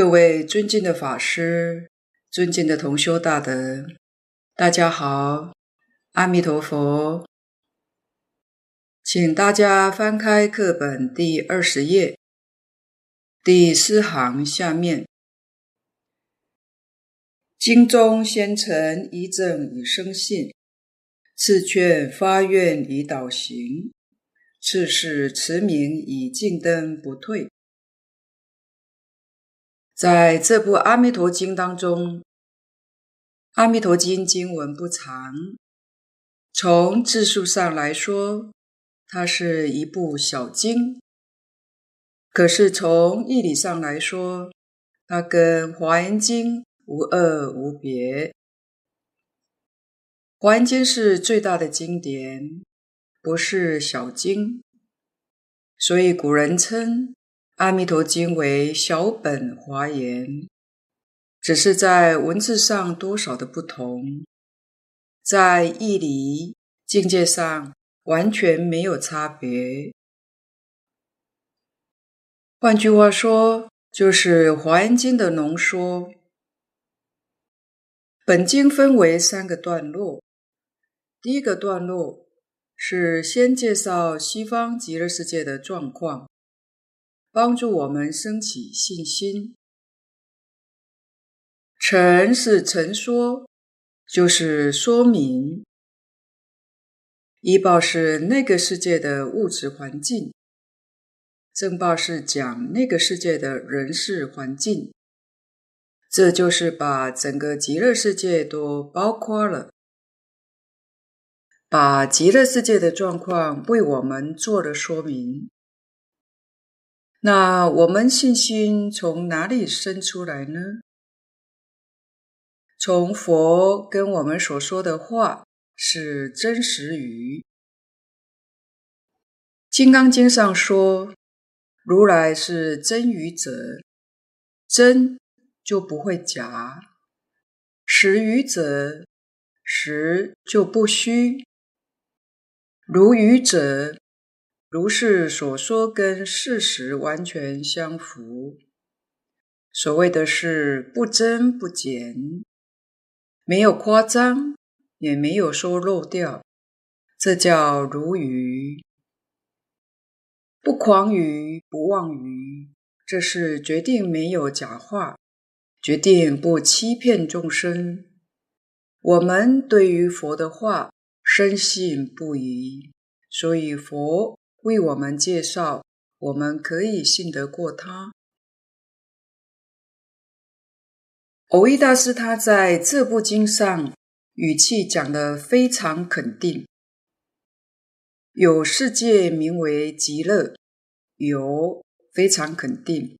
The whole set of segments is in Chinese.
各位尊敬的法师，尊敬的同修大德，大家好，阿弥陀佛。请大家翻开课本第二十页，第四行下面，经中先陈疑正以生信，次劝发愿以导行，次是持名以径灯不退。在这部《阿弥陀经》当中，《阿弥陀经》经文不长，从字数上来说，它是一部小经；可是从义理上来说，它跟《华严经》无二无别。《华严经》是最大的经典，不是小经，所以古人称。《阿弥陀经》为小本华严，只是在文字上多少的不同，在义理境界上完全没有差别。换句话说，就是《华严经》的浓缩。本经分为三个段落，第一个段落是先介绍西方极乐世界的状况。帮助我们升起信心。陈是陈说，就是说明。依报是那个世界的物质环境，正报是讲那个世界的人事环境。这就是把整个极乐世界都包括了，把极乐世界的状况为我们做了说明。那我们信心从哪里生出来呢？从佛跟我们所说的话是真实语。《金刚经》上说，如来是真语者，真就不会假；实语者，实就不虚；如语者。如是所说，跟事实完全相符。所谓的是不增不减，没有夸张，也没有说漏掉，这叫如语。不誑语，不妄语，这是决定没有假话，决定不欺骗众生。我们对于佛的话深信不疑，所以佛。为我们介绍，我们可以信得过他。蕅益大师他在这部经上语气讲得非常肯定，有世界名为极乐，有非常肯定，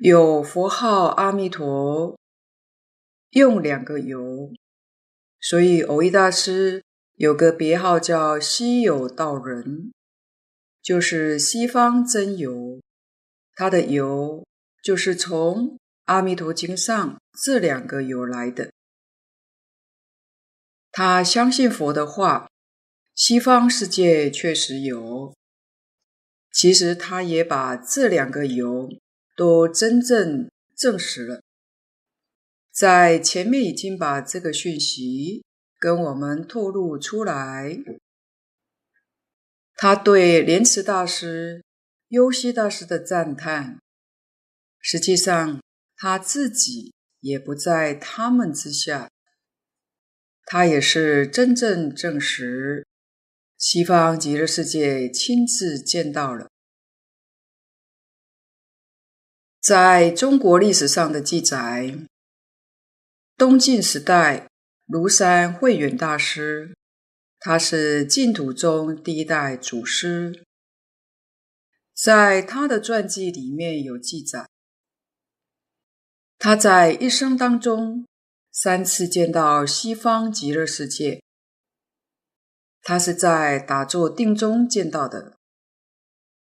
有佛号阿弥陀，用两个有，所以蕅益大师。有个别号叫西有道人，就是西方真有，他的有就是从《阿弥陀经》上这两个有来的。他相信佛的话，西方世界确实有。其实他也把这两个有都真正证实了，在前面已经把这个讯息。跟我们透露出来，他对莲池大师、优溪大师的赞叹，实际上他自己也不在他们之下，他也是真正证实西方极乐世界亲自见到了。在中国历史上的记载，东晋时代。庐山慧远大师，他是净土宗第一代祖师，在他的传记里面有记载，他在一生当中三次见到西方极乐世界，他是在打坐定中见到的。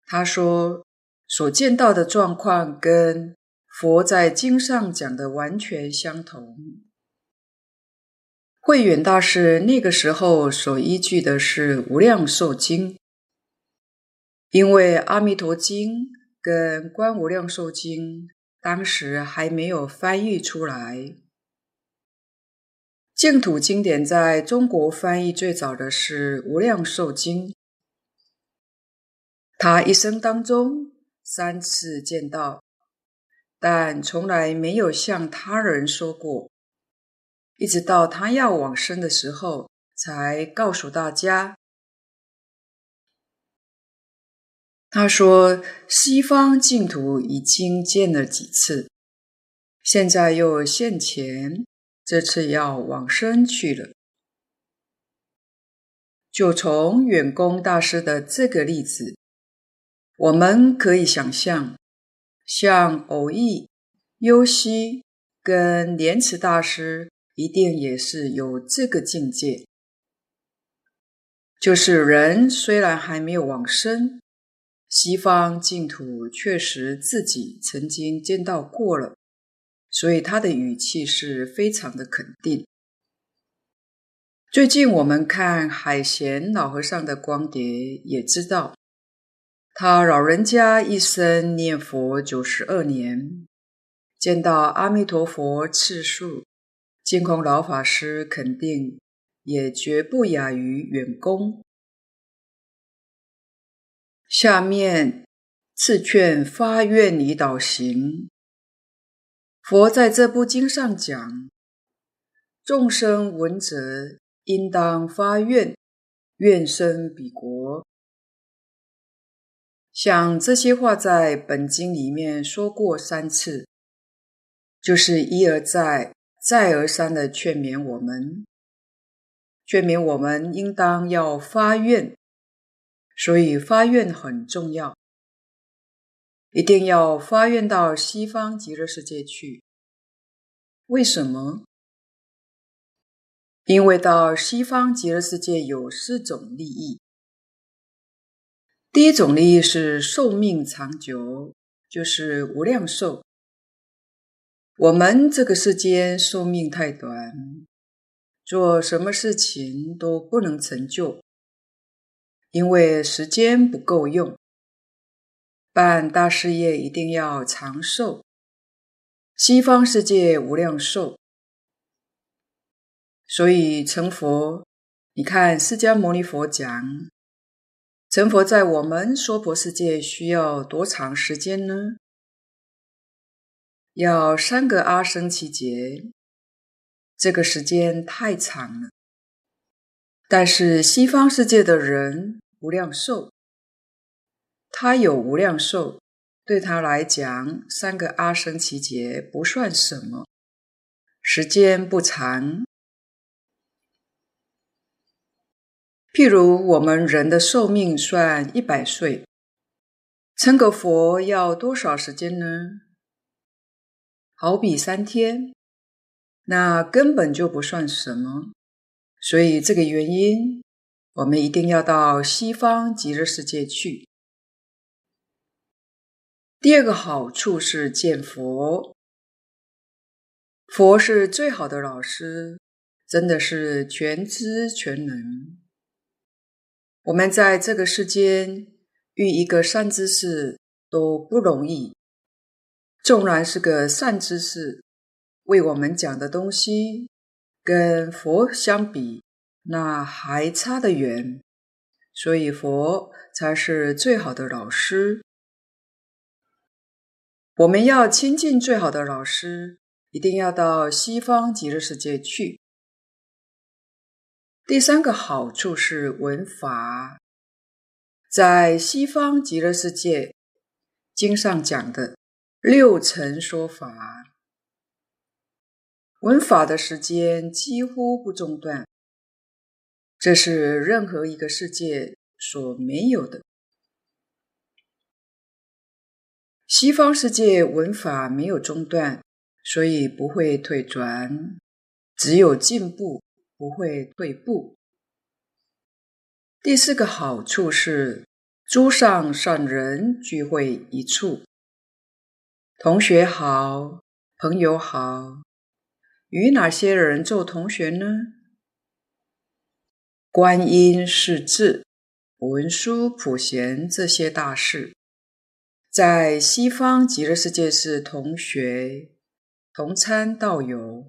他说所见到的状况跟佛在经上讲的完全相同。慧远大师那个时候所依据的是《无量寿经》，因为《阿弥陀经》跟《观无量寿经》当时还没有翻译出来。净土经典在中国翻译最早的是《无量寿经》，他一生当中三次见到，但从来没有向他人说过，一直到他要往生的时候，才告诉大家。他说：“西方净土已经见了几次，现在又现前，这次要往生去了。”就从远公大师的这个例子，我们可以想象，像蕅益、优溪跟莲池大师，一定也是有这个境界，就是人虽然还没有往生。西方净土确实自己曾经见到过了，所以他的语气是非常的肯定。最近我们看海贤老和尚的光碟，也知道他老人家一生念佛九十二年，见到阿弥陀佛次数，净空老法师肯定也绝不亚于远公。下面次劝发愿离岛行。佛在这部经上讲，众生闻者应当发愿，愿生彼国。像这些话在本经里面说过三次，就是一而再、再而三的劝勉我们，劝勉我们应当要发愿。所以发愿很重要，一定要发愿到西方极乐世界去。为什么？因为到西方极乐世界有四种利益。第一种利益是寿命长久，就是无量寿。我们这个世间寿命太短，做什么事情都不能成就。因为时间不够用，办大事业一定要长寿。西方世界无量寿，所以成佛，你看释迦牟尼佛讲，成佛在我们娑婆世界需要多长时间呢？要三个阿僧祇劫，这个时间太长了。但是西方世界的人，无量寿，他有无量寿，对他来讲，三个阿僧祇劫不算什么，时间不长。譬如我们人的寿命算一百岁，成个佛要多少时间呢？好比三天，那根本就不算什么。所以这个原因。我们一定要到西方极乐世界去。第二个好处是见佛，佛是最好的老师，真的是全知全能。我们在这个世间遇一个善知识都不容易，纵然是个善知识，为我们讲的东西跟佛相比。那还差得远，所以佛才是最好的老师。我们要亲近最好的老师，一定要到西方极乐世界去。第三个好处是闻法，在西方极乐世界经上讲的六层说法，闻法的时间几乎不中断。这是任何一个世界所没有的。西方世界闻法没有中断，所以不会退转，只有进步，不会退步。第四个好处是，诸上善人聚会一处，同学好，朋友好，与哪些人做同学呢？观音、势至、文殊、普贤这些大士，在西方极乐世界是同学、同参道友，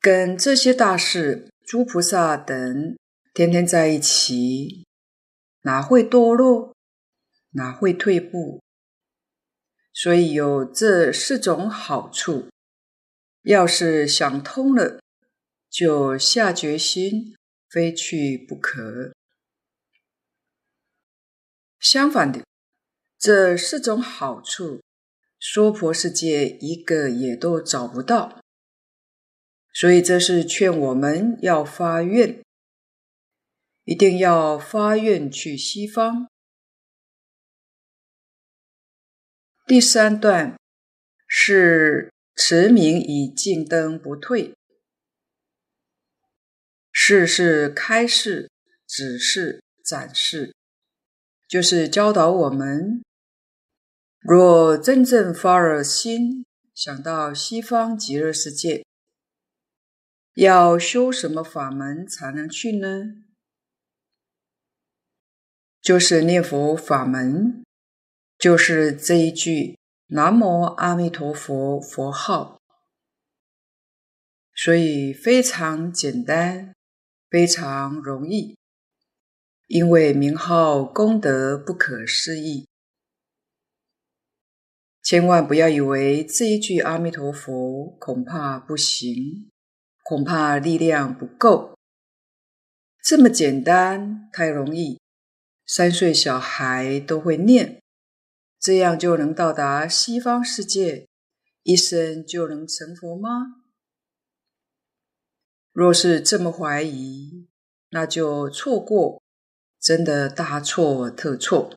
跟这些大士、诸菩萨等天天在一起，哪会堕落？哪会退步？所以有这四种好处，要是想通了，就下决心，非去不可。相反的，这四种好处，娑婆世界一个也都找不到。所以这是劝我们要发愿，一定要发愿去西方。第三段是持名以径灯不退，示是开示、指示、展示。就是教导我们，若真正发了心，想到西方极乐世界，要修什么法门才能去呢？就是念佛法门，就是这一句“南无阿弥陀佛”佛号，所以非常简单，非常容易。因为名号功德不可思议，千万不要以为这一句阿弥陀佛恐怕不行，恐怕力量不够。这么简单，太容易，三岁小孩都会念，这样就能到达西方世界，一生就能成佛吗？若是这么怀疑，那就错过。真的大错特错！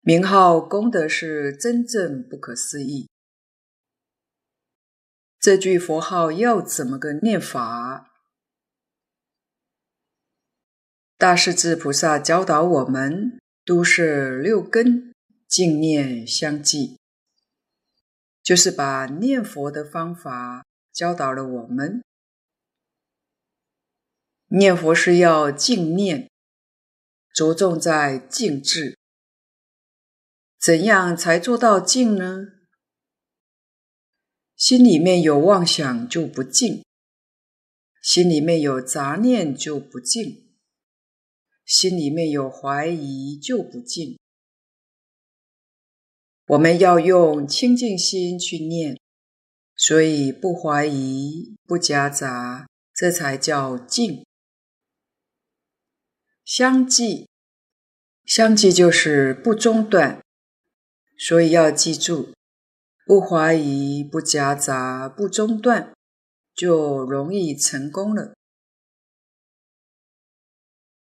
名号功德是真正不可思议。这句佛号要怎么个念法？大势至菩萨教导我们：都是六根，净念相继，就是把念佛的方法教导了我们。念佛是要净念，着重在净智。怎样才做到净呢？心里面有妄想就不净，心里面有杂念就不净，心里面有怀疑就不净。我们要用清净心去念，所以不怀疑、不夹杂，这才叫净。相继，相继就是不中断，所以要记住，不怀疑、不夹杂、不中断，就容易成功了。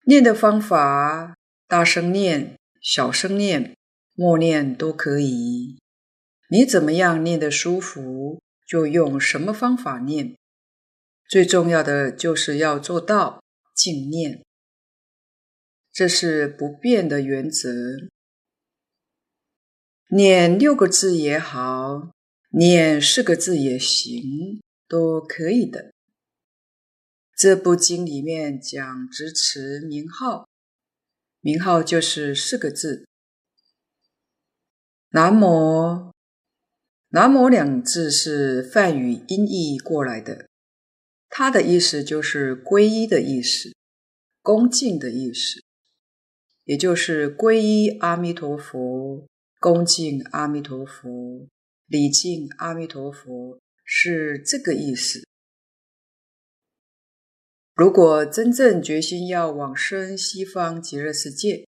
念的方法，大声念、小声念、默念都可以。你怎么样念得舒服，就用什么方法念。最重要的就是要做到静念。这是不变的原则。念六个字也好，念四个字也行，都可以的。这部经里面讲执持名号，名号就是四个字。南无，南无两字是梵语音译过来的，它的意思就是皈依的意思，恭敬的意思。也就是皈依阿弥陀佛，恭敬阿弥陀佛，礼敬阿弥陀佛，是这个意思。如果真正决心要往生西方极乐世界，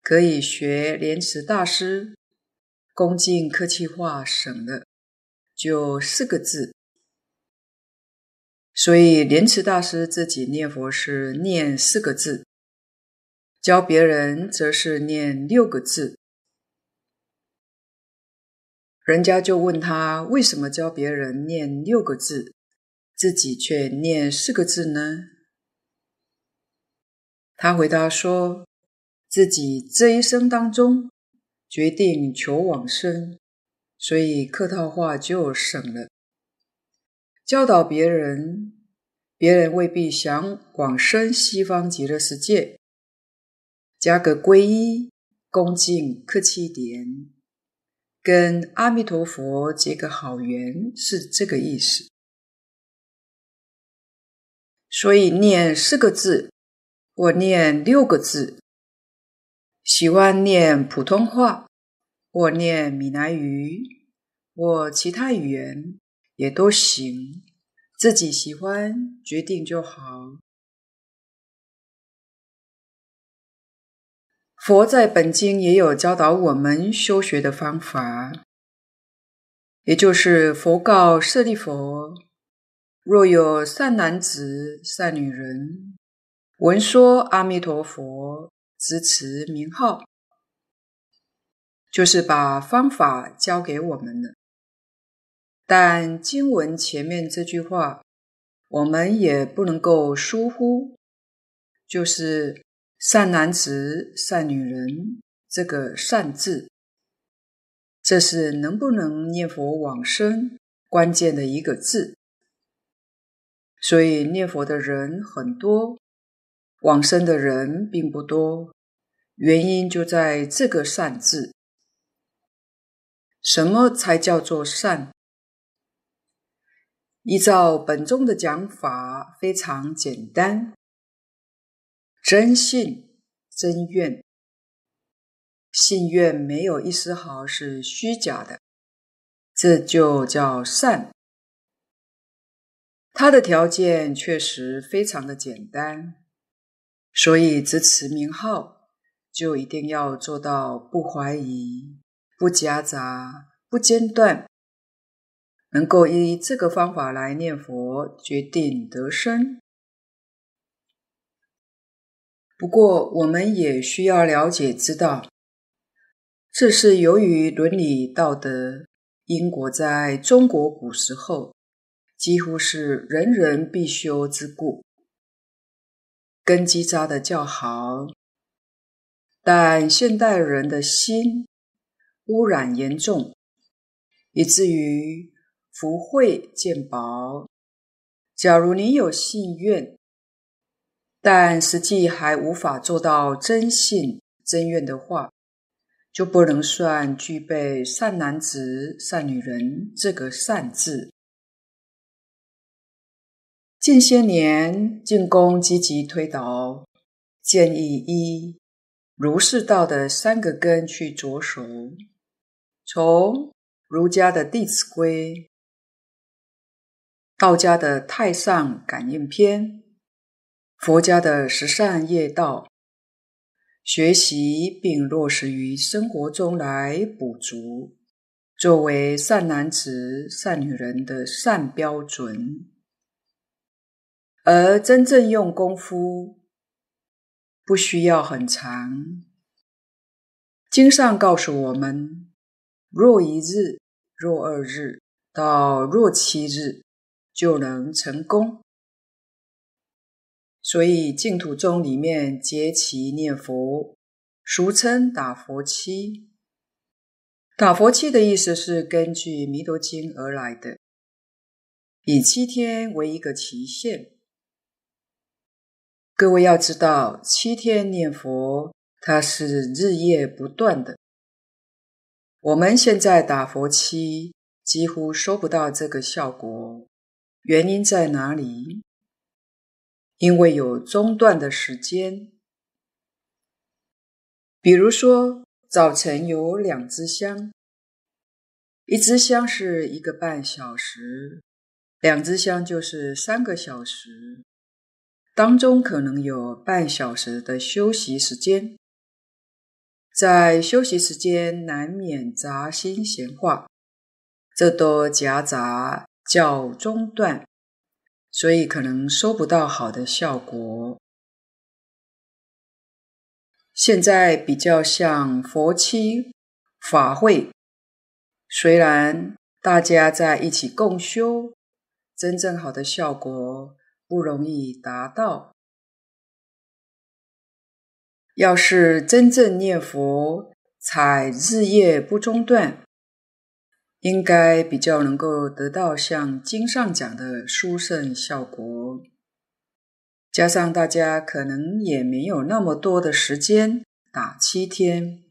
可以学莲池大师，恭敬客气话省了，就四个字。所以莲池大师自己念佛是念四个字。教别人则是念六个字，人家就问他为什么教别人念六个字，自己却念四个字呢？他回答说，自己这一生当中决定求往生，所以客套话就省了。教导别人，别人未必想往生西方极乐世界。加个皈依，恭敬客气点，跟阿弥陀佛结个好缘，是这个意思。所以念四个字，我念六个字，喜欢念普通话，我念闽南语，或其他语言也都行，自己喜欢决定就好。佛在本经也有教导我们修学的方法，也就是佛告舍利弗。若有善男子、善女人，闻说阿弥陀佛，执持名号，就是把方法教给我们了。但经文前面这句话，我们也不能够疏忽，就是善男子、善女人这个“善”字，这是能不能念佛往生关键的一个字。所以念佛的人很多，往生的人并不多，原因就在这个“善”字。什么才叫做善？依照本宗的讲法，非常简单：真信、真愿，信愿没有一丝毫是虚假的，这就叫善。他的条件确实非常的简单，所以执持名号就一定要做到不怀疑、不夹杂、不间断，能够依这个方法来念佛，决定得生。不过，我们也需要了解知道，这是由于伦理道德因果在中国古时候。几乎是人人必修之故，根基扎得较好。但现代人的心污染严重，以至于福慧渐薄。假如你有信愿，但实际还无法做到真信真愿的话，就不能算具备善男子、善女人这个“善”字。近些年，净空积极推导，建议一儒释道的三个根去着手，从儒家的《弟子规》、道家的《太上感应篇》、佛家的十善业道，学习并落实于生活中来补足，作为善男子、善女人的善标准。而真正用功夫，不需要很长。经上告诉我们，若一日、若二日到若七日，就能成功。所以净土宗里面结期念佛，俗称打佛七。打佛七的意思是根据《弥陀经》而来的，以七天为一个期限。各位要知道，七天念佛，它是日夜不断的。我们现在打佛七，几乎收不到这个效果。原因在哪里？因为有中断的时间。比如说，早晨有两支香，一支香是一个半小时，两支香就是三个小时。当中可能有半小时的休息时间，在休息时间难免杂心闲话，这都夹杂叫中断，所以可能收不到好的效果。现在比较像佛七法会，虽然大家在一起共修，真正好的效果。不容易达到。要是真正念佛，采日夜不中断，应该比较能够得到像经上讲的殊胜效果。加上大家可能也没有那么多的时间打七天，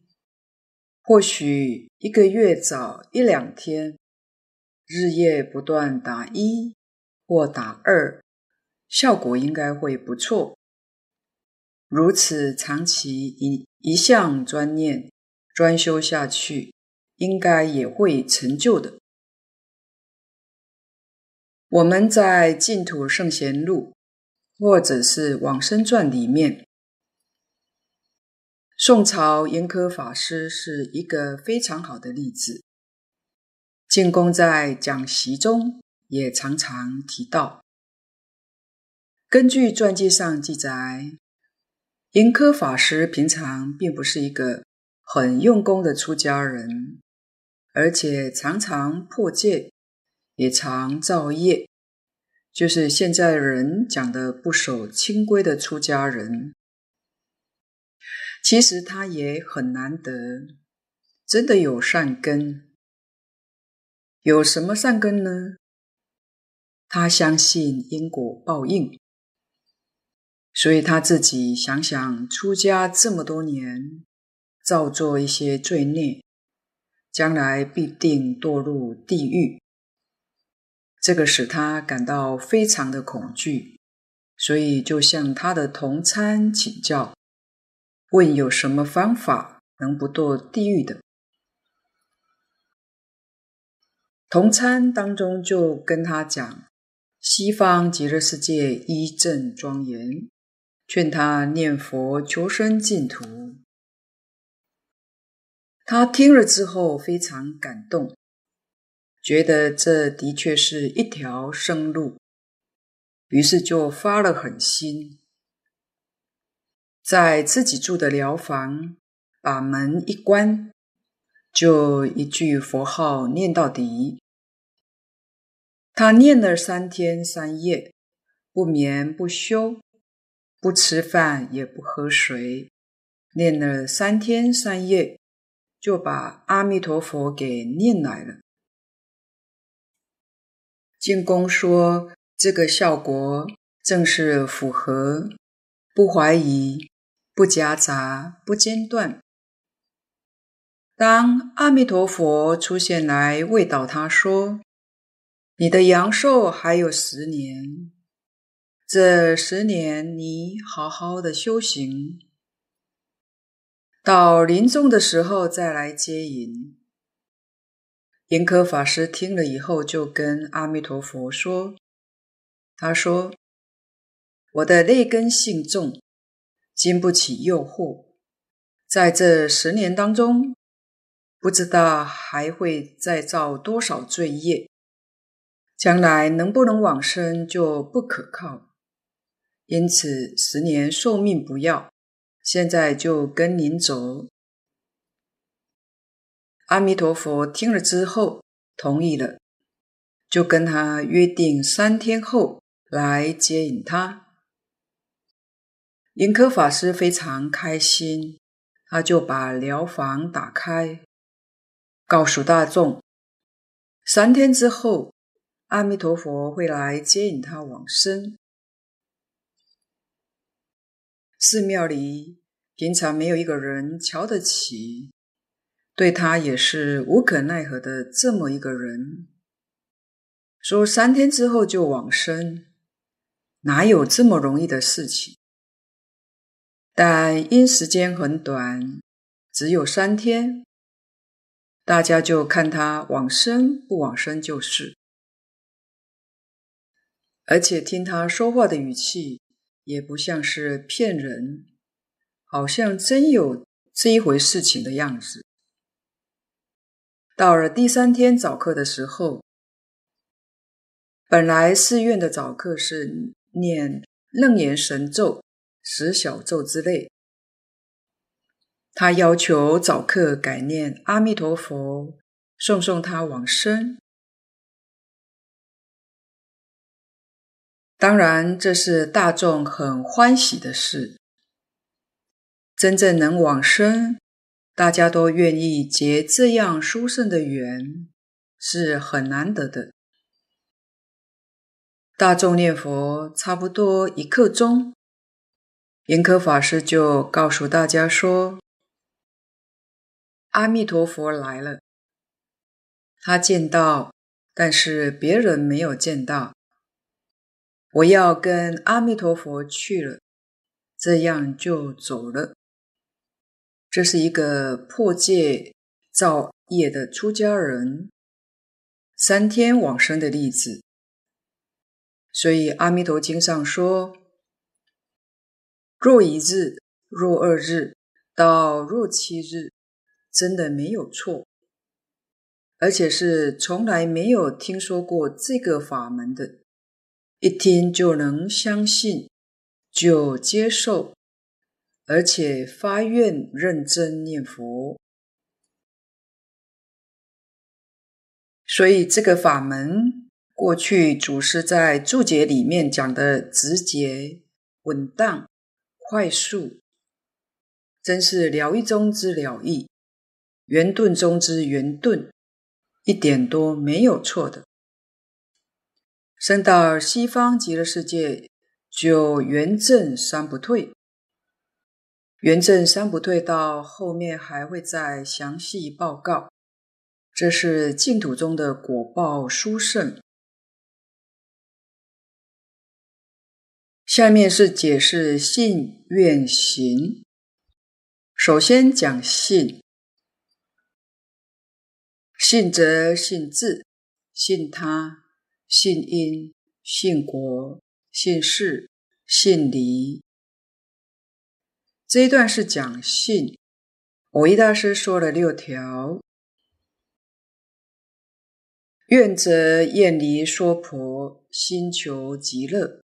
或许一个月早一两天，日夜不断打一或打二，效果应该会不错。如此长期一一向专念专修下去，应该也会成就的。我们在《净土圣贤录》或者是《往生传》里面，宋朝严苛法师是一个非常好的例子。净空在讲习中也常常提到。根据传记上记载，严科法师平常并不是一个很用功的出家人，而且常常破戒。也常造业，就是现在人讲的不守清规的出家人。其实他也很难得，真的有善根。有什么善根呢？他相信因果报应，所以他自己想想，出家这么多年，造作一些罪孽，将来必定堕入地狱。这个使他感到非常的恐惧，所以就向他的同参请教，问有什么方法能不堕地狱的。同参当中就跟他讲，西方极乐世界一正庄严，劝他念佛求生净土。他听了之后非常感动。觉得这的确是一条生路，于是就发了狠心，在自己住的寮房，把门一关，就一句佛号念到底。他念了三天三夜，不眠不休，不吃饭也不喝水，念了三天三夜，就把阿弥陀佛给念来了。净空说：“这个效果正是符合，不怀疑，不夹杂，不间断。当阿弥陀佛出现来慰导他说：‘你的阳寿还有十年，这十年你好好的修行，到临终的时候再来接引。’”严苛法师听了以后，就跟阿弥陀佛说：“他说，我的劣根性重，经不起诱惑，在这十年当中，不知道还会再造多少罪业，将来能不能往生就不可靠。因此，十年寿命不要，现在就跟您走。”阿弥陀佛听了之后同意了，就跟他约定三天后来接引他。严苛法师非常开心，他就把寮房打开，告诉大众：三天之后，阿弥陀佛会来接引他往生。寺庙里平常没有一个人瞧得起。对他也是无可奈何的这么一个人，说三天之后就往生，哪有这么容易的事情？但因时间很短，只有三天，大家就看他往生不往生就是。而且听他说话的语气，也不像是骗人，好像真有这一回事情的样子。到了第三天早课的时候，本来寺院的早课是念楞严神咒、十小咒之类，他要求早课改念阿弥陀佛，送送他往生。当然，这是大众很欢喜的事，真正能往生。大家都愿意结这样殊胜的缘，是很难得的。大众念佛差不多一刻钟，严苛法师就告诉大家说：“阿弥陀佛来了，他见到，但是别人没有见到。我要跟阿弥陀佛去了，这样就走了。这是一个破戒造业的出家人三天往生的例子。所以《阿弥陀经》上说：“若一日，若二日，到若七日，真的没有错，而且是从来没有听说过这个法门的，一听就能相信，就接受，而且发愿认真念佛。所以这个法门。”过去祖师在注解里面讲的直接、稳当、快速，真是了义中之了义，圆顿中之圆顿，一点都没有错的。升到西方极乐世界，就圆证三不退，圆证三不退到后面还会再详细报告。这是净土中的果报殊胜。下面是解释信愿行。首先讲信，信则信自，信他，信因，信果，信事，信离。这一段是讲信。我一大师说了六条：愿则厌离娑婆，心求极乐。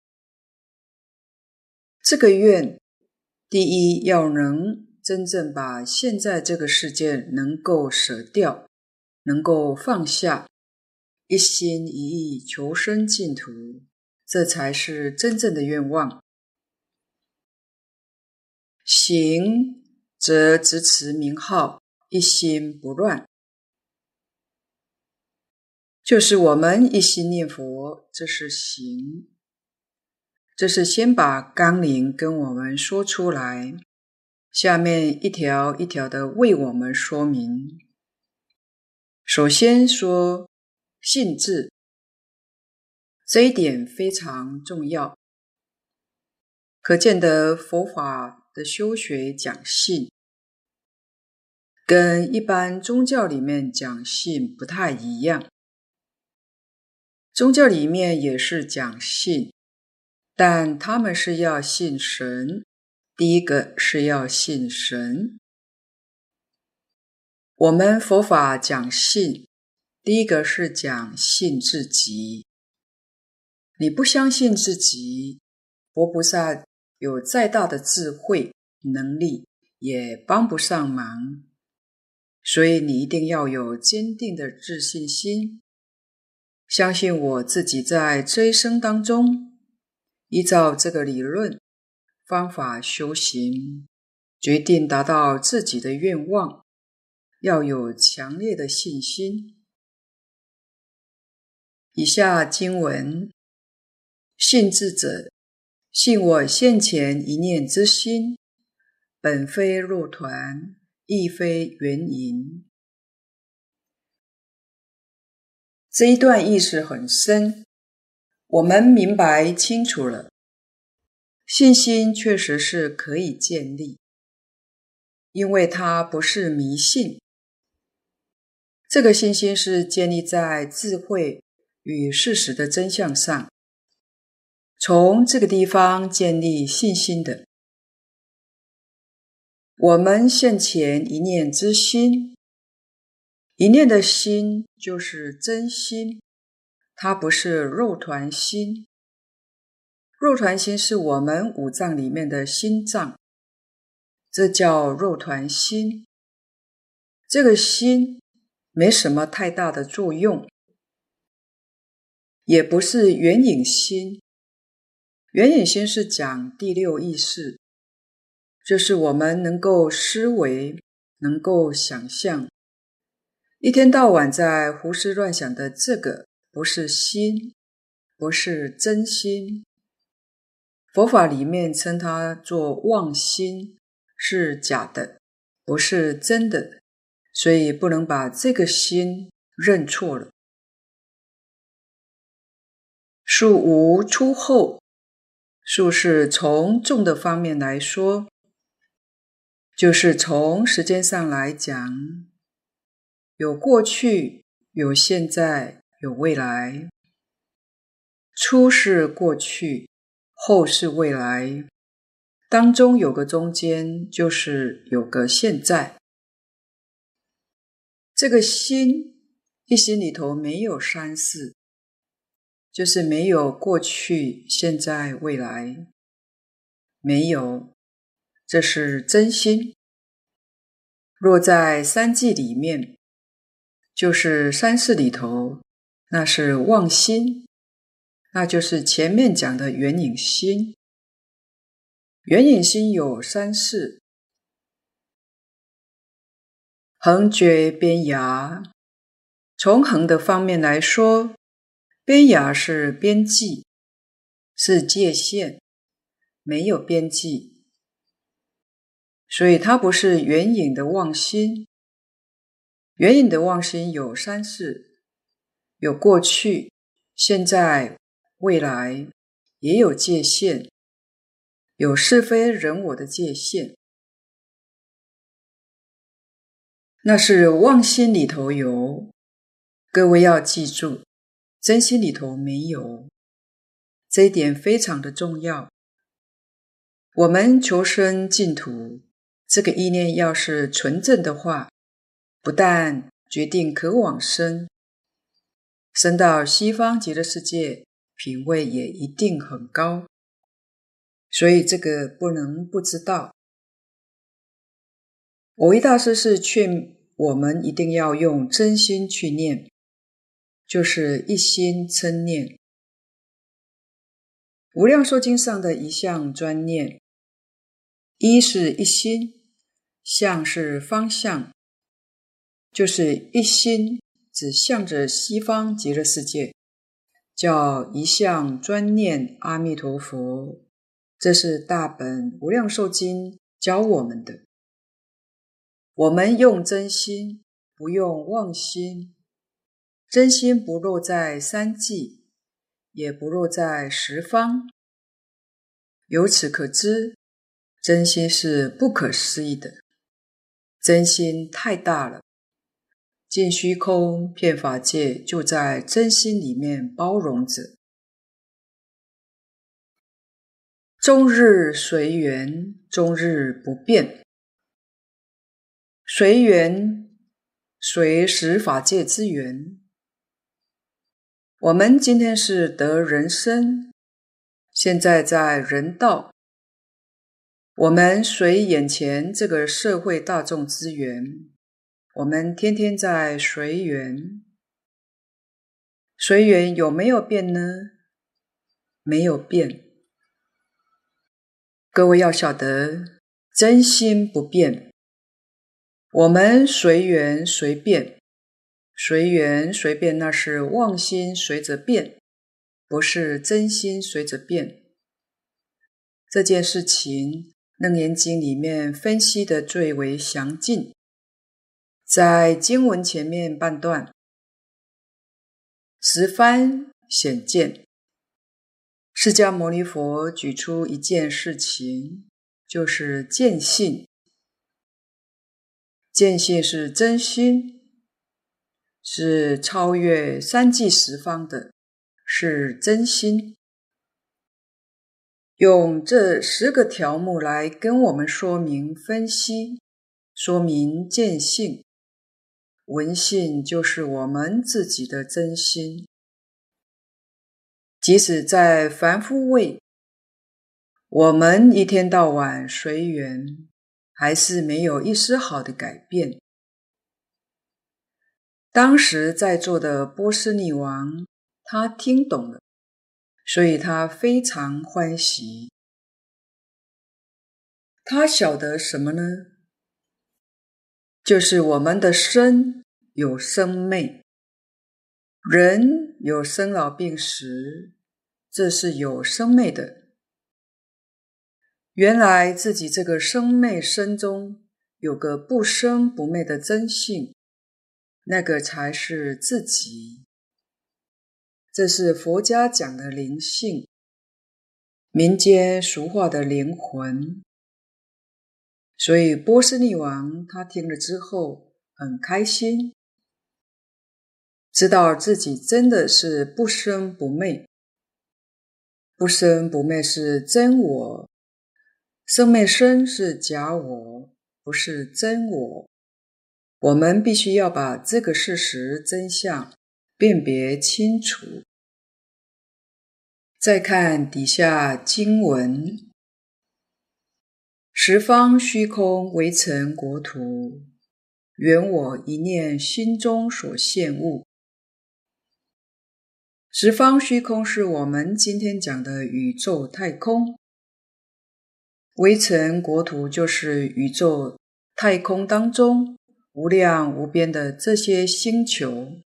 这个愿，第一要能真正把现在这个世界能够舍掉，能够放下，一心一意求生净土，这才是真正的愿望。行则执持名号，一心不乱，就是我们一心念佛，这是行。这是先把纲领跟我们说出来，下面一条一条的为我们说明。首先说信字，这一点非常重要，可见得佛法的修学讲信，跟一般宗教里面讲信不太一样。宗教里面也是讲信。但他们是要信神，第一个是要信神。我们佛法讲信，第一个是讲信自己。你不相信自己，佛菩萨有再大的智慧能力，也帮不上忙。所以你一定要有坚定的自信心，相信我自己在这一生当中。依照这个理论方法修行，决定达到自己的愿望，要有强烈的信心。以下经文：信智者，信我现前一念之心，本非肉团，亦非缘影。这一段意思很深。我们明白清楚了，信心确实是可以建立，因为它不是迷信。这个信心是建立在智慧与事实的真相上，从这个地方建立信心的。我们现前一念之心，一念的心就是真心。它不是肉团心，肉团心是我们五脏里面的心脏，这叫肉团心。这个心没什么太大的作用，也不是缘影心。缘影心是讲第六意识，就是我们能够思维、能够想象，一天到晚在胡思乱想的这个。不是心，不是真心。佛法里面称它做妄心，是假的，不是真的，所以不能把这个心认错了。树无出后，树是从众的方面来说，就是从时间上来讲，有过去，有现在，有未来。出是过去，后是未来，当中有个中间，就是有个现在。这个心，一心里头没有三世，就是没有过去、现在、未来，没有，这是真心。若在三际里面，就是三世里头，那是妄心，那就是前面讲的缘影心。缘影心有三世。横绝边涯，从横的方面来说，边涯是边际，是界限，没有边际，所以它不是缘影的妄心。缘影的妄心有三世，有过去、现在、未来，也有界限，有是非人我的界限。那是妄心里头有，各位要记住，真心里头没有，这一点非常的重要。我们求生净土，这个意念要是纯正的话，不但决定可往生，生到西方极乐世界，品位也一定很高。所以这个不能不知道。蕅益大师是劝。我们一定要用真心去念，就是一心称念。无量寿经上的一项专念，一是一心，向是方向，就是一心只向着西方极乐世界，叫一向专念阿弥陀佛。这是大本无量寿经教我们的。我们用真心，不用妄心。真心不落在三际，也不落在十方。由此可知，真心是不可思议的。真心太大了，尽虚空遍法界就在真心里面包容着。终日随缘，终日不变。随缘，随十法界之缘。我们今天是得人身，现在在人道。我们随眼前这个社会大众之缘，我们天天在随缘。随缘有没有变呢？没有变。各位要晓得，真心不变。我们随缘随变，随缘随变，那是妄心随着变，不是真心随着变。这件事情，《楞严经》里面分析的最为详尽。在经文前面半段，十番显见，释迦牟尼佛举出一件事情，就是见性。见性是真心，是超越三际十方的，是真心。用这十个条目来跟我们说明分析，说明见性。闻性就是我们自己的真心。即使在凡夫位，我们一天到晚随缘。还是没有一丝好的改变。当时在座的波斯匿王，他听懂了，所以他非常欢喜。他晓得什么呢？就是我们的身有生灭，人有生老病死，这是有生灭的。原来自己这个生灭身中有个不生不灭的真性，那个才是自己。这是佛家讲的灵性，民间俗话的灵魂。所以波斯匿王他听了之后很开心，知道自己真的是不生不灭，不生不灭是真我，生灭生是假我，不是真我。我们必须要把这个事实真相辨别清楚。再看底下经文。十方虚空微尘国土，缘我一念心中所现物。十方虚空是我们今天讲的宇宙太空，微尘国土就是宇宙太空当中无量无边的这些星球，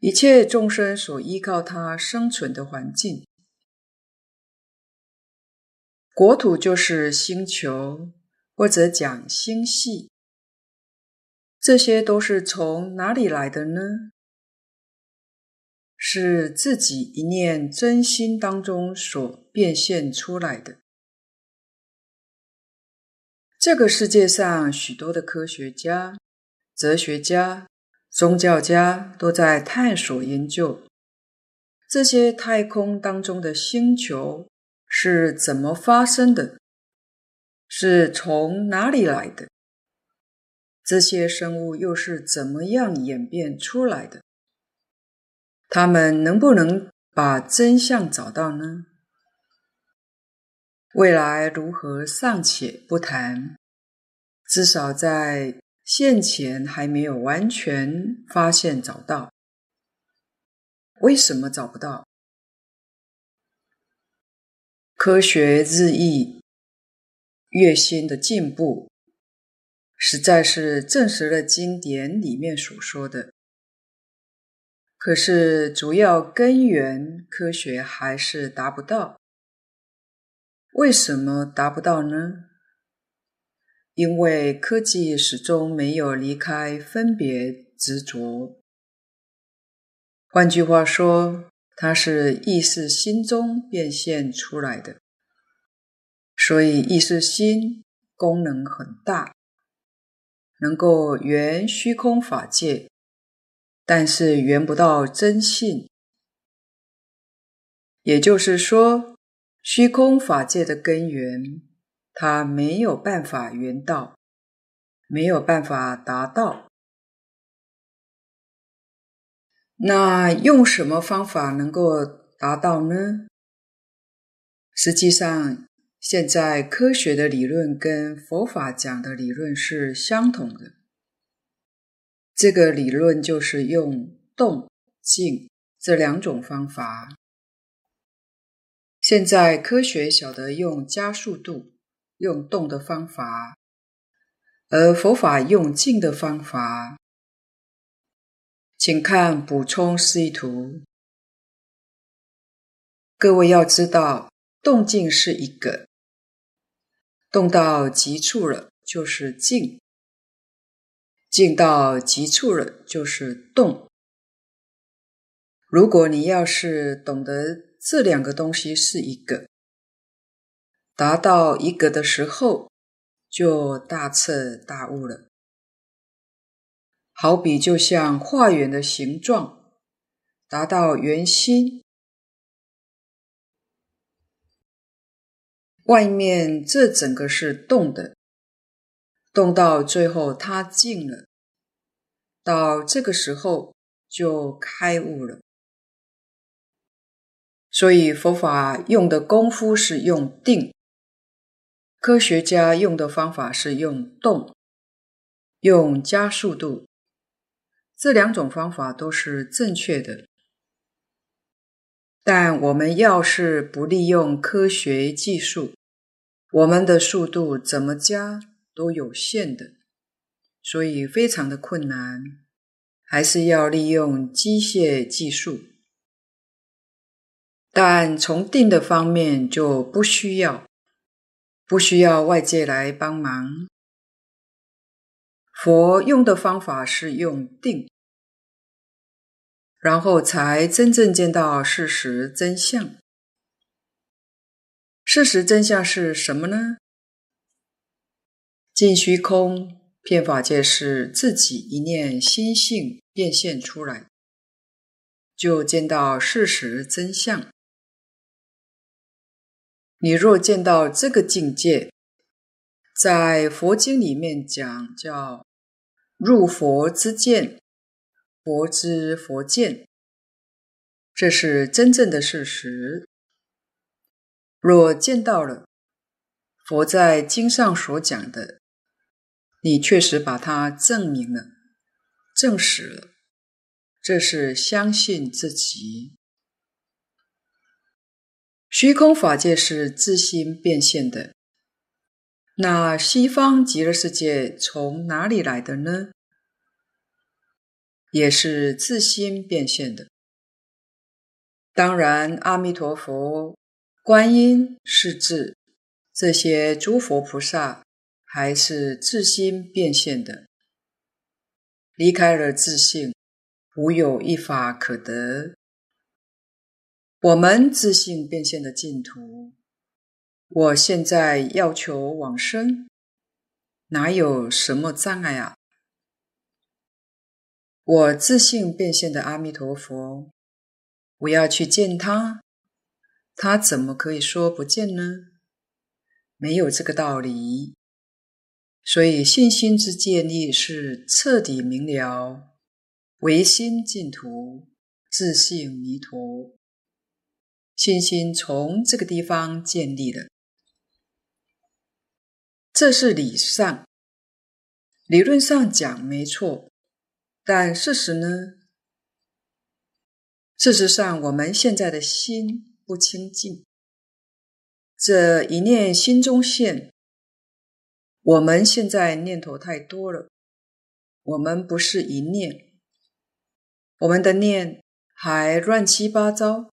一切众生所依靠它生存的环境。国土就是星球，或者讲星系，这些都是从哪里来的呢？是自己一念真心当中所变现出来的。这个世界上许多的科学家、哲学家、宗教家都在探索研究这些太空当中的星球。是怎么发生的？是从哪里来的？这些生物又是怎么样演变出来的？他们能不能把真相找到呢？未来如何尚且不谈，至少在现前还没有完全发现找到。为什么找不到？科学日益越新的进步，实在是证实了经典里面所说的。可是主要根源，科学还是达不到。为什么达不到呢？因为科技始终没有离开分别执着。换句话说，它是意识心中变现出来的，所以意识心功能很大，能够圆虚空法界，但是圆不到真性。也就是说，虚空法界的根源，他没有办法圆到，没有办法达到。那用什么方法能够达到呢？实际上，现在科学的理论跟佛法讲的理论是相同的。这个理论就是用动静这两种方法。现在科学晓得用加速度，用动的方法，而佛法用静的方法。请看补充示意图。各位要知道，动静是一个，动到极处了就是静，静到极处了就是动。如果你要是懂得这两个东西是一个，达到一个的时候，就大彻大悟了。好比就像画圆的形状，达到圆心，外面这整个是动的，动到最后它静了，到这个时候就开悟了。所以佛法用的功夫是用定，科学家用的方法是用动，用加速度。这两种方法都是正确的，但我们要是不利用科学技术，我们的速度怎么加都有限的，所以非常的困难，还是要利用机械技术。但从定的方面就不需要，不需要外界来帮忙，佛用的方法是用定，然后才真正见到事实真相。事实真相是什么呢？尽虚空，遍法界是自己一念心性变现出来，就见到事实真相。你若见到这个境界，在佛经里面讲叫入佛之见，佛之佛见，这是真正的事实。若见到了佛在经上所讲的，你确实把它证明了、证实了，这是相信自己。虚空法界是自心变现的，那西方极乐世界从哪里来的呢？也是自心变现的。当然，阿弥陀佛、观音、势至这些诸佛菩萨。还是自心变现的，离开了自性，无有一法可得。我们自信变现的净土，我现在要求往生，哪有什么障碍啊？我自信变现的阿弥陀佛，我要去见他，他怎么可以说不见呢？没有这个道理。所以，信心之建立是彻底明了，唯心净土，自信弥陀。信心从这个地方建立了，这是理上，理论上讲没错，但事实呢？事实上，我们现在的心不清净，这一念心中现。我们现在念头太多了，我们不是一念，我们的念还乱七八糟，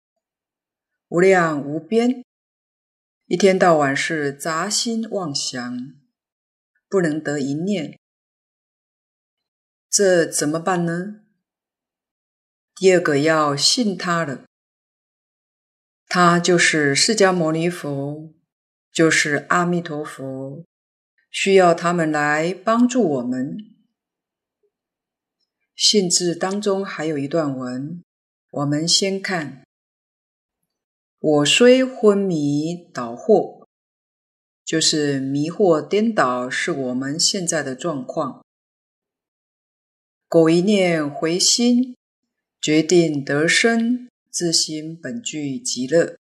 无量无边，一天到晚是杂心妄想，不能得一念，这怎么办呢？第二个要信他了，他就是释迦牟尼佛，就是阿弥陀佛。需要他们来帮助我们。信字当中还有一段文，我们先看：我虽昏迷倒惑，就是迷惑颠倒，是我们现在的状况。苟一念回心，决定得生，自心本具极乐，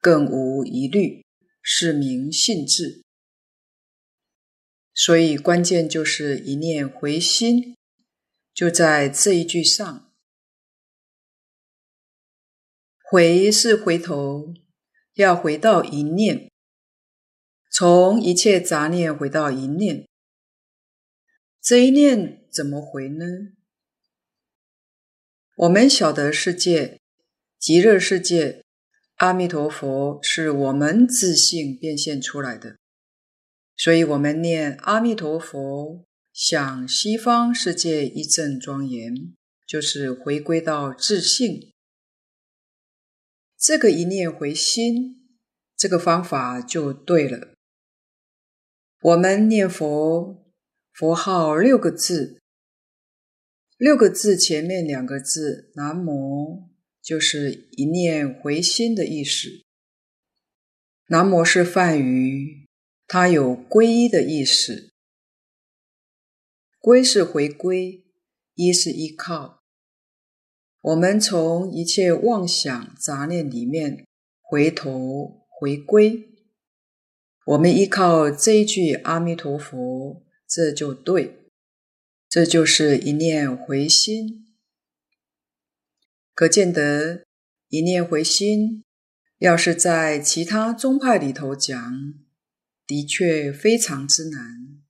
更无疑虑，是名信智。所以关键就是一念回心，就在这一句上。回是回头，要回到一念，从一切杂念回到一念。这一念怎么回呢？我们晓得世界，极乐世界，阿弥陀佛是我们自性变现出来的。所以，我们念阿弥陀佛，想西方世界一阵庄严，就是回归到自性。这个一念回心，这个方法就对了。我们念佛，佛号六个字，六个字前面两个字“南无”，就是一念回心的意思。南无是梵语。它有皈依的意思，皈是回归，依是依靠。我们从一切妄想杂念里面回头回归，我们依靠这一句阿弥陀佛，这就对，这就是一念回心。可见得一念回心，要是在其他宗派里头讲。的确非常之难。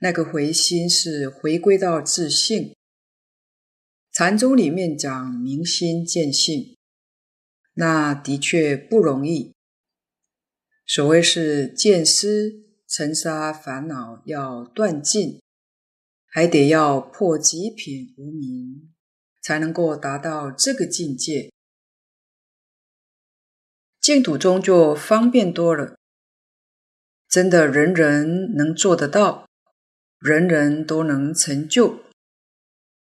那个回心是回归到自性。禅宗里面讲明心见性，那的确不容易。所谓是见思尘沙烦恼要断尽，还得要破极品无明，才能够达到这个境界。净土宗就方便多了，真的人人能做得到，人人都能成就。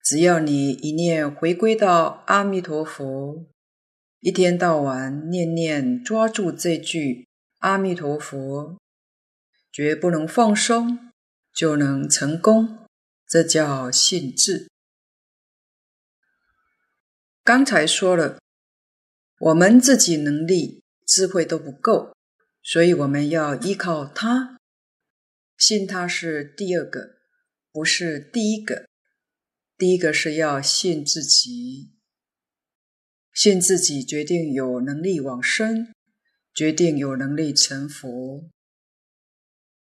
只要你一念回归到阿弥陀佛，一天到晚念念抓住这句阿弥陀佛，绝不能放松，就能成功。这叫信智。刚才说了，我们自己能力、智慧都不够，所以我们要依靠他。信他是第二个，不是第一个。第一个是要信自己，信自己决定有能力往生，决定有能力成佛。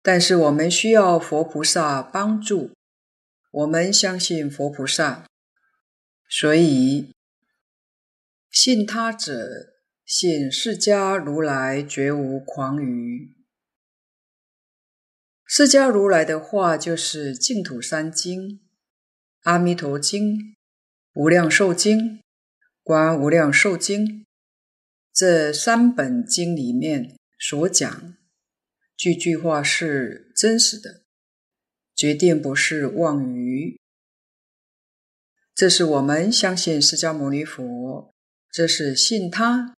但是我们需要佛菩萨帮助，我们相信佛菩萨，所以信他者，信释迦如来绝无狂语。释迦如来的话就是净土三经。《阿弥陀经》《无量寿经》《观无量寿经》这三本经里面所讲，句句话是真实的，决定不是妄语。这是我们相信释迦牟尼佛，这是信他，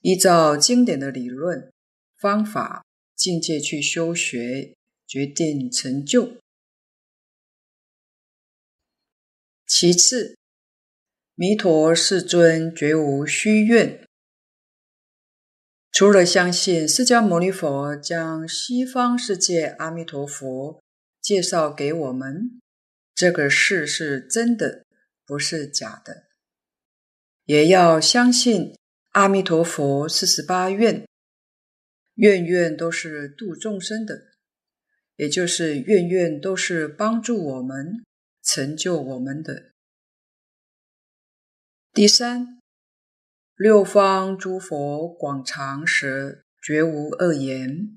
依照经典的理论、方法、境界去修学，决定成就。其次，弥陀世尊绝无虚愿。除了相信释迦牟尼佛将西方世界阿弥陀佛介绍给我们，这个事是真的，不是假的，也要相信阿弥陀佛四十八愿，愿愿都是度众生的，也就是愿愿都是帮助我们。成就我们的。第三，六方诸佛广长舌，绝无恶言。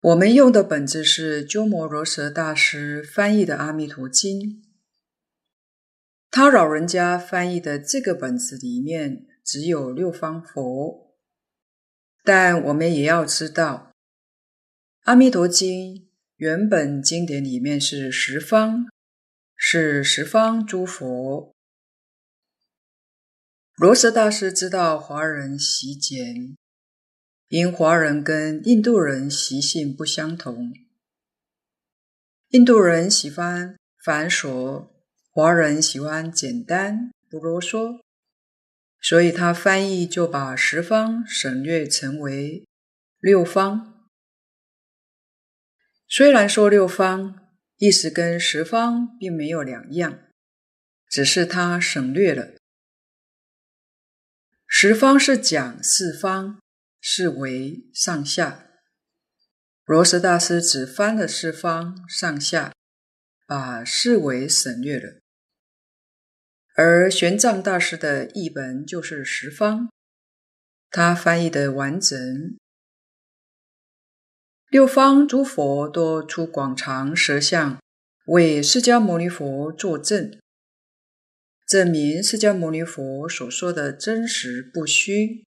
我们用的本子是鸠摩罗什大师翻译的《阿弥陀经》，他老人家翻译的这个本子里面只有六方佛，但我们也要知道，《阿弥陀经》。原本经典里面是十方，是十方诸佛。罗什大师知道华人习简，因华人跟印度人习性不相同，印度人喜欢繁琐，华人喜欢简单不啰嗦，所以他翻译就把十方省略成为六方。虽然说六方意思跟十方并没有两样，只是他省略了。十方是讲四方，是为上下。罗什大师只翻了四方上下，把四维省略了。而玄奘大师的译本就是十方，他翻译的完整。六方诸佛多出广长舌相，为释迦牟尼佛作证，证明释迦牟尼佛所说的真实不虚。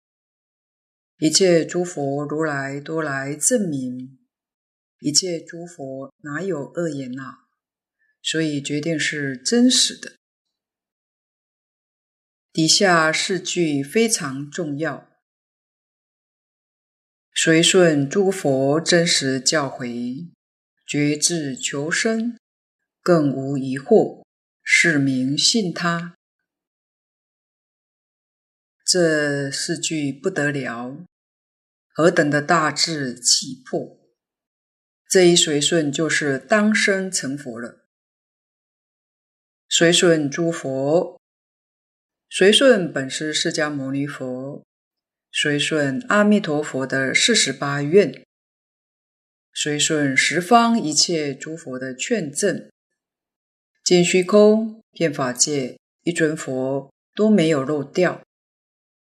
一切诸佛如来都来证明，一切诸佛哪有恶言呐、啊？所以决定是真实的。底下四句非常重要。随顺诸佛真实教诲，觉智求生，更无疑惑，是名信他。这四句不得了，何等的大志气魄！这一随顺就是当生成佛了。随顺诸佛，随顺本师释迦牟尼佛。随顺阿弥陀佛的四十八愿，随顺十方一切诸佛的劝证，尽虚空遍法界一尊佛都没有漏掉，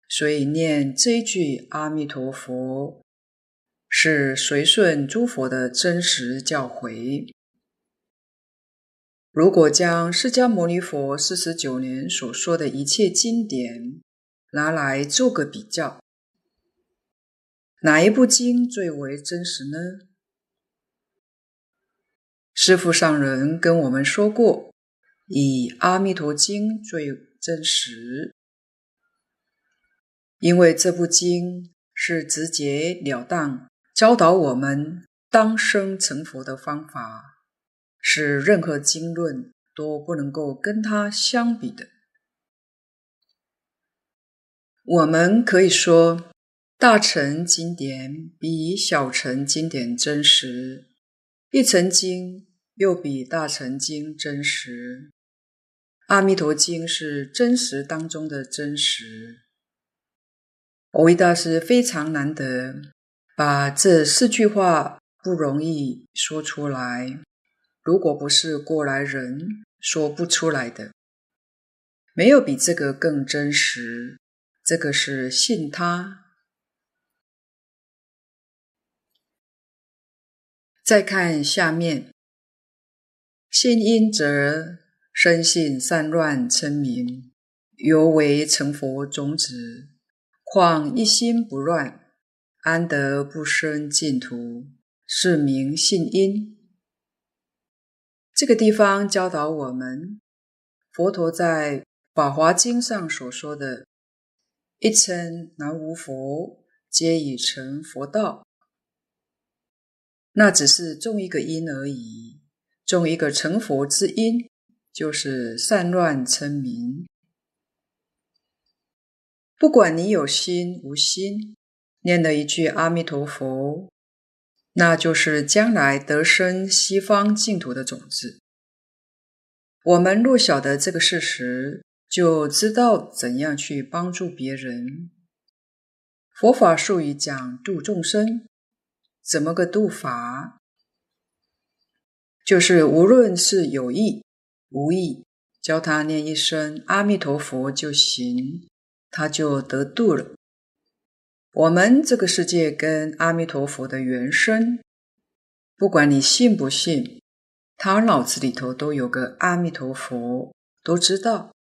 所以念这一句阿弥陀佛是随顺诸佛的真实教诲。如果将释迦牟尼佛四十九年所说的一切经典拿来做个比较，哪一部经最为真实呢？师父上人跟我们说过，以《阿弥陀经》最真实，因为这部经是直截了当教导我们当生成佛的方法，是任何经论都不能够跟它相比的。我们可以说，大乘经典比小乘经典真实，一乘经。又比大乘经真实，阿弥陀经是真实当中的真实。蕅益大师非常难得，把这四句话不容易说出来。如果不是过来人，说不出来的。没有比这个更真实，这个是信他。再看下面。信因则生信散乱称名，犹为成佛种子。况一心不乱，安得不生净土？是名信因。这个地方教导我们，佛陀在《法华经》上所说的“一称南无佛，皆已成佛道”，那只是种一个因而已。种一个成佛之因，就是善乱称名。不管你有心无心，念了一句阿弥陀佛，那就是将来得生西方净土的种子。我们若晓得这个事实，就知道怎样去帮助别人。佛法术语讲度众生，怎么个度法？就是无论是有意无意，教他念一声阿弥陀佛就行，他就得度了。我们这个世界跟阿弥陀佛的缘深，不管你信不信，他脑子里头都有个阿弥陀佛，都知道。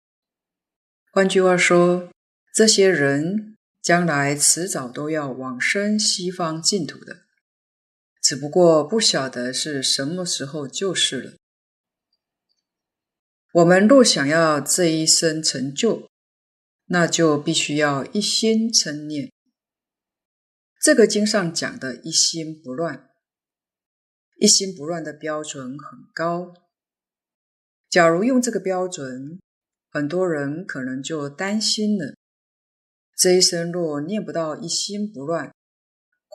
换句话说，这些人将来迟早都要往生西方净土的。只不过不晓得是什么时候就是了。我们若想要这一生成就，那就必须要一心称念。这个经上讲的一心不乱，一心不乱的标准很高。假如用这个标准，很多人可能就担心了：这一生若念不到一心不乱，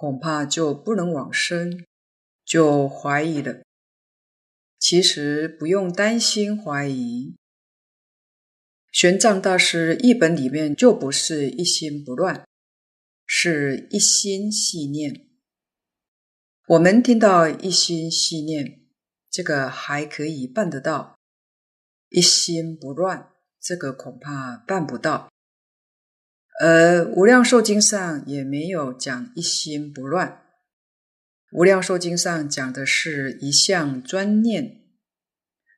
恐怕就不能往生，就怀疑了。其实不用担心怀疑，玄奘大师译本里面就不是一心不乱，是一心系念。我们听到一心系念，这个还可以办得到；一心不乱，这个恐怕办不到。而《无量寿经》上也没有讲一心不乱，《无量寿经》上讲的是一向专念，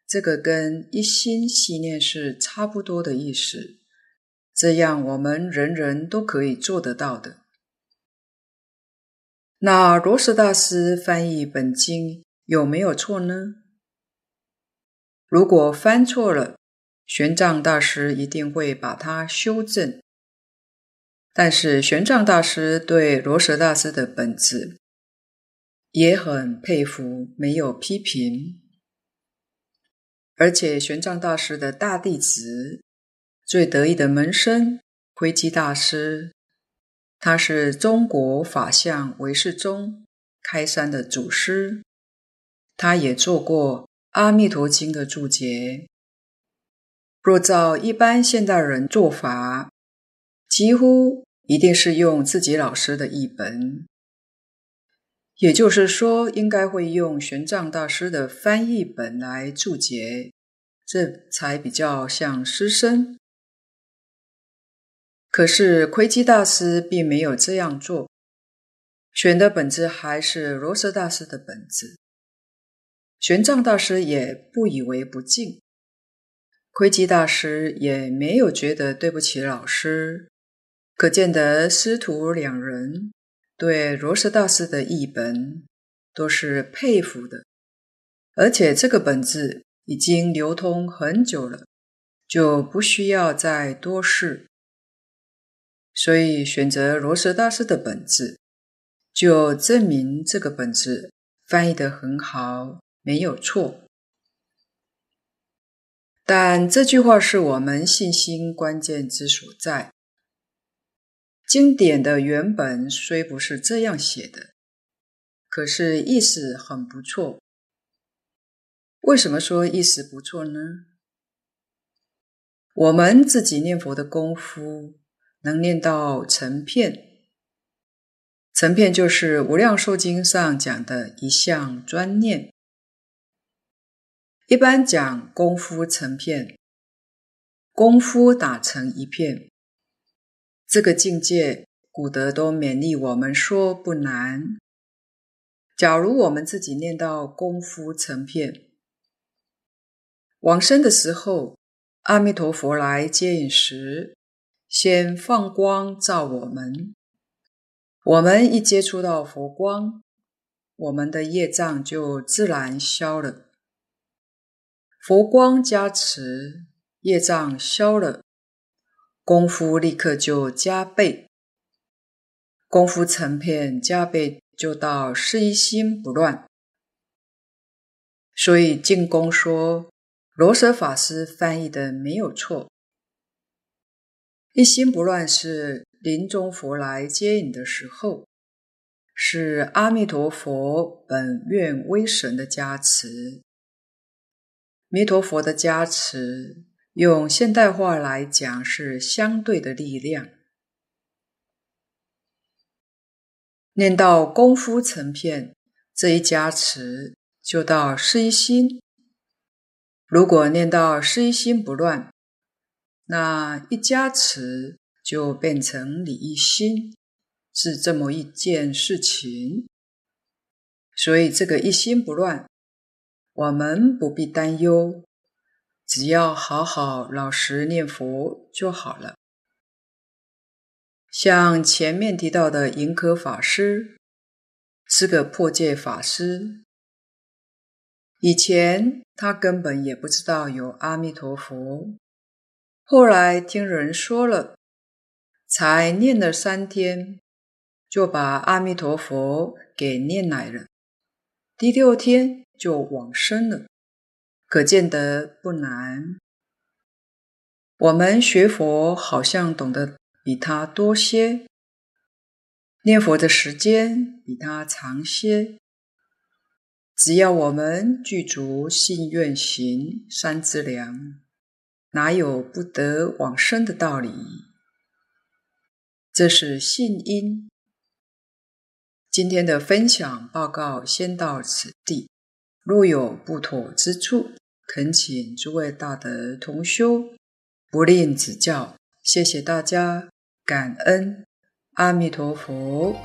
这个跟一心系念是差不多的意思。这样我们人人都可以做得到的。那罗什大师翻译本经有没有错呢？如果翻错了，玄奘大师一定会把它修正。但是玄奘大师对罗什大师的本质也很佩服，没有批评。而且玄奘大师的大弟子、最得意的门生窥基大师，他是中国法相唯识宗开山的祖师，他也做过《阿弥陀经》的注解。若照一般现代人做法，几乎一定是用自己老师的译本，也就是说，应该会用玄奘大师的翻译本来注解，这才比较像师生。可是窥基大师并没有这样做，选的本子还是罗什大师的本子。玄奘大师也不以为不敬，窥基大师也没有觉得对不起老师，可见得师徒两人对罗什大师的译本都是佩服的，而且这个本子已经流通很久了，就不需要再多试，所以选择罗什大师的本子，就证明这个本子翻译得很好，没有错。但这句话是我们信心关键之所在。经典的原本虽不是这样写的，可是意思很不错。为什么说意思不错呢？我们自己念佛的功夫能念到成片，成片就是《无量寿经》上讲的一项专念。一般讲功夫成片，功夫打成一片。这个境界，古德都勉励我们说不难。假如我们自己念到功夫成片，往生的时候，阿弥陀佛来接引时，先放光照我们。我们一接触到佛光，我们的业障就自然消了。佛光加持，业障消了。功夫立刻就加倍，功夫成片加倍，就到是一心不乱。所以净空说罗什法师翻译的没有错，一心不乱是临终佛来接引的时候，是阿弥陀佛本愿威神的加持，弥陀佛的加持。用现代话来讲，是相对的力量。念到功夫成片，这一加持就到失一心。如果念到失一心不乱，那一加持就变成理一心，是这么一件事情。所以这个一心不乱，我们不必担忧。只要好好老实念佛就好了。像前面提到的银可法师，是个破戒法师。以前他根本也不知道有阿弥陀佛，后来听人说了，才念了三天，就把阿弥陀佛给念来了。第六天就往生了。可见得不难。我们学佛好像懂得比他多些，念佛的时间比他长些。只要我们具足信愿行三资粮，哪有不得往生的道理？这是信因。今天的分享报告先到此地。若有不妥之处，恳请诸位大德同修不吝指教。谢谢大家，感恩阿弥陀佛。